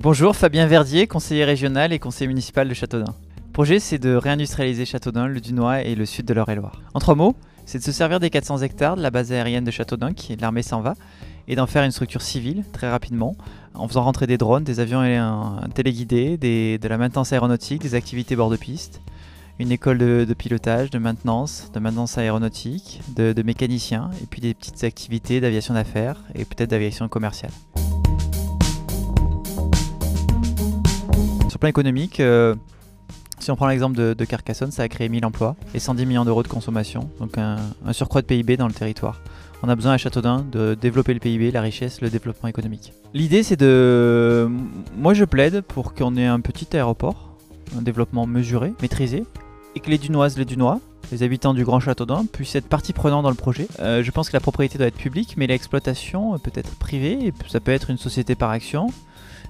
Bonjour, Fabien Verdier, conseiller régional et conseiller municipal de Châteaudun. Le projet, c'est de réindustrialiser Châteaudun, le Dunois et le sud de l'Eure-et-Loire. En trois mots, c'est de se servir des 400 hectares de la base aérienne de Châteaudun, qui est l'armée s'en va, et d'en faire une structure civile très rapidement, en faisant rentrer des drones, des avions téléguidés, de la maintenance aéronautique, des activités bord de piste, une école de, pilotage, de maintenance, de maintenance aéronautique, de, de mécaniciens, et puis des petites activités d'aviation d'affaires et peut-être d'aviation commerciale. Sur le plan économique, euh, si on prend l'exemple de, Carcassonne, ça a créé 1000 emplois et 110 millions d'euros de consommation, donc un, surcroît de PIB dans le territoire. On a besoin à Châteaudun de développer le PIB, la richesse, le développement économique. L'idée c'est de... Moi je plaide pour qu'on ait un petit aéroport, un développement mesuré, maîtrisé, et que les Dunoises, les Dunois, les habitants du Grand Châteaudun puissent être partie prenante dans le projet. Euh, je pense que la propriété doit être publique, mais l'exploitation peut être privée, ça peut être une société par action,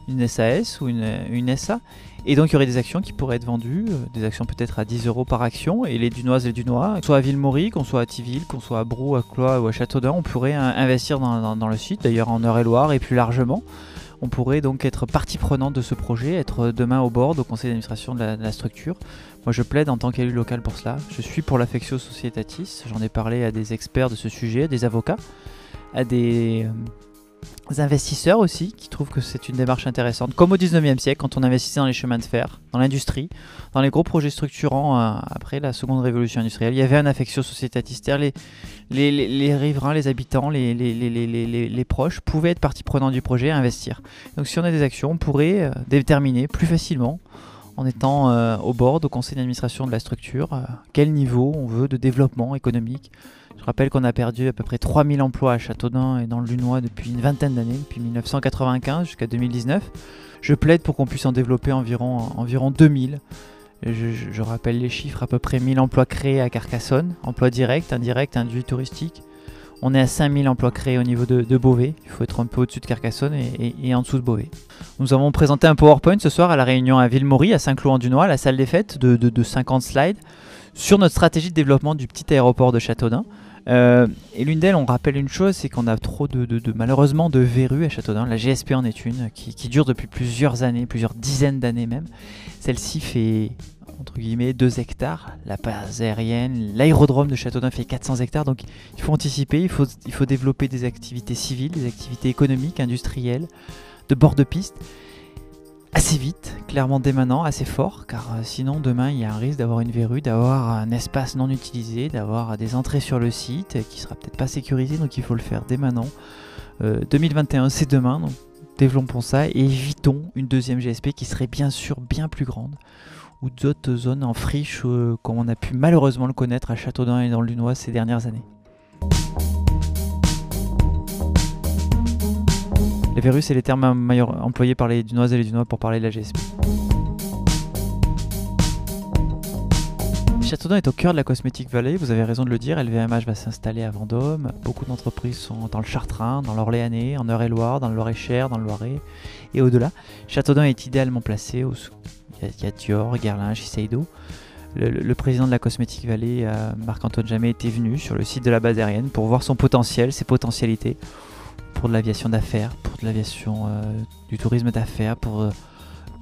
une SAS ou une, SA. Et donc il y aurait des actions qui pourraient être vendues, euh, des actions peut-être à 10 euros par action. Et les Dunoises et les Dunois, soit à Villemaury, qu'on soit à Tiville, qu'on soit à Brou, à Cloix ou à Châteaudun, on pourrait investir dans, le site, d'ailleurs en Eure-et-Loire et plus largement. On pourrait donc être partie prenante de ce projet, être demain au bord au conseil d'administration de, la structure. Moi je plaide en tant qu'élu local pour cela. Je suis pour l'affectio societatis, j'en ai parlé à des experts de ce sujet, des avocats, à des... Euh, investisseurs aussi qui trouvent que c'est une démarche intéressante. Comme au 19e siècle, quand on investissait dans les chemins de fer, dans l'industrie, dans les gros projets structurants euh, après la seconde révolution industrielle, il y avait un affection sociétatiste. Les, les, les, riverains, les habitants, les, proches pouvaient être partie prenante du projet et investir. Donc si on a des actions, on pourrait euh, déterminer plus facilement en étant euh, au bord, au conseil d'administration de la structure, quel niveau on veut de développement économique, je rappelle qu'on a perdu à peu près 3000 emplois à Châteaudun et dans le Lunois depuis une vingtaine d'années, depuis 1995 jusqu'à 2019. Je plaide pour qu'on puisse en développer environ, environ 2000. Je, rappelle les chiffres, à peu près 1000 emplois créés à Carcassonne, emplois directs, indirects, induits touristiques. On est à 5000 emplois créés au niveau de, Beauvais. Il faut être un peu au-dessus de Carcassonne et, en dessous de Beauvais. Nous avons présenté un PowerPoint ce soir à la réunion à Villemaury, à Saint-Cloud-en-Dunois, la salle des fêtes, de 50 slides sur notre stratégie de développement du petit aéroport de Châteaudun. Euh, et l'une d'elles, on rappelle une chose, c'est qu'on a trop de, malheureusement de verrues à Châteaudun. La GSP en est une qui, dure depuis plusieurs années, plusieurs dizaines d'années même. Celle-ci fait entre guillemets 2 hectares. La base aérienne, l'aérodrome de Châteaudun fait 400 hectares. Donc il faut anticiper, il faut, il faut développer des activités civiles, des activités économiques, industrielles, de bord de piste assez vite, clairement dès maintenant, assez fort, car euh, sinon demain il y a un risque d'avoir une verrue, d'avoir un espace non utilisé, d'avoir des entrées sur le site qui sera peut-être pas sécurisé, donc il faut le faire dès maintenant. 2021 euh, c'est demain, donc développons ça et évitons une deuxième GSP qui serait bien sûr bien plus grande ou d'autres zones en friche euh, comme on a pu malheureusement le connaître à Châteaudun et dans le Lunois ces dernières années. Les verrues, c'est les termes employés par les Dunoises et les Dunois pour parler de la GSP. Châteaudun est au cœur de la Cosmétique Valley, vous avez raison de le dire, LVMH va s'installer à Vendôme, beaucoup d'entreprises sont dans le Chartrain, dans l'Orléanais, en Eure-et-Loire, dans le Loir-et-Cher, dans le Loiret et au-delà. Châteaudun est idéalement placé, il, y a, Dior, Guerlain, Shiseido. Le, président de la Cosmétique Valley, euh, Marc-Antoine Jamais, était venu sur le site de la base aérienne pour voir son potentiel, ses potentialités pour de l'aviation d'affaires, pour de l'aviation euh, du tourisme d'affaires, pour euh,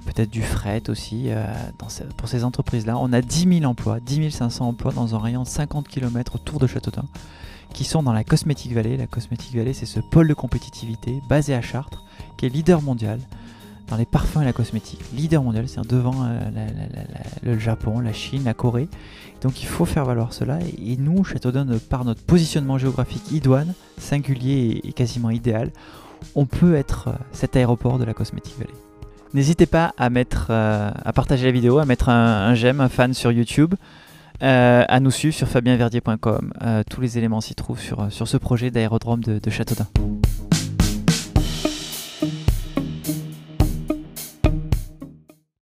peut-être du fret aussi. Euh, pour ces entreprises-là, on a 10 000 emplois, 10 500 emplois dans un rayon de 50 km autour de Châteaudun, qui sont dans la Cosmétique Valley. La Cosmétique Valley, c'est ce pôle de compétitivité basé à Chartres, qui est leader mondial dans les parfums et la cosmétique. Leader mondial, c'est-à-dire devant le Japon, la Chine, la Corée. Donc il faut faire valoir cela. Et, nous, Châteaudun, par notre positionnement géographique idoine, singulier et, quasiment idéal, on peut être euh, cet aéroport de la Cosmétique Valley. N'hésitez pas à, mettre, euh, à partager la vidéo, à mettre un, j'aime, un fan sur YouTube, euh, à nous suivre sur fabienverdier.com. tous les éléments s'y trouvent sur, sur ce projet d'aérodrome de, de Châteaudun.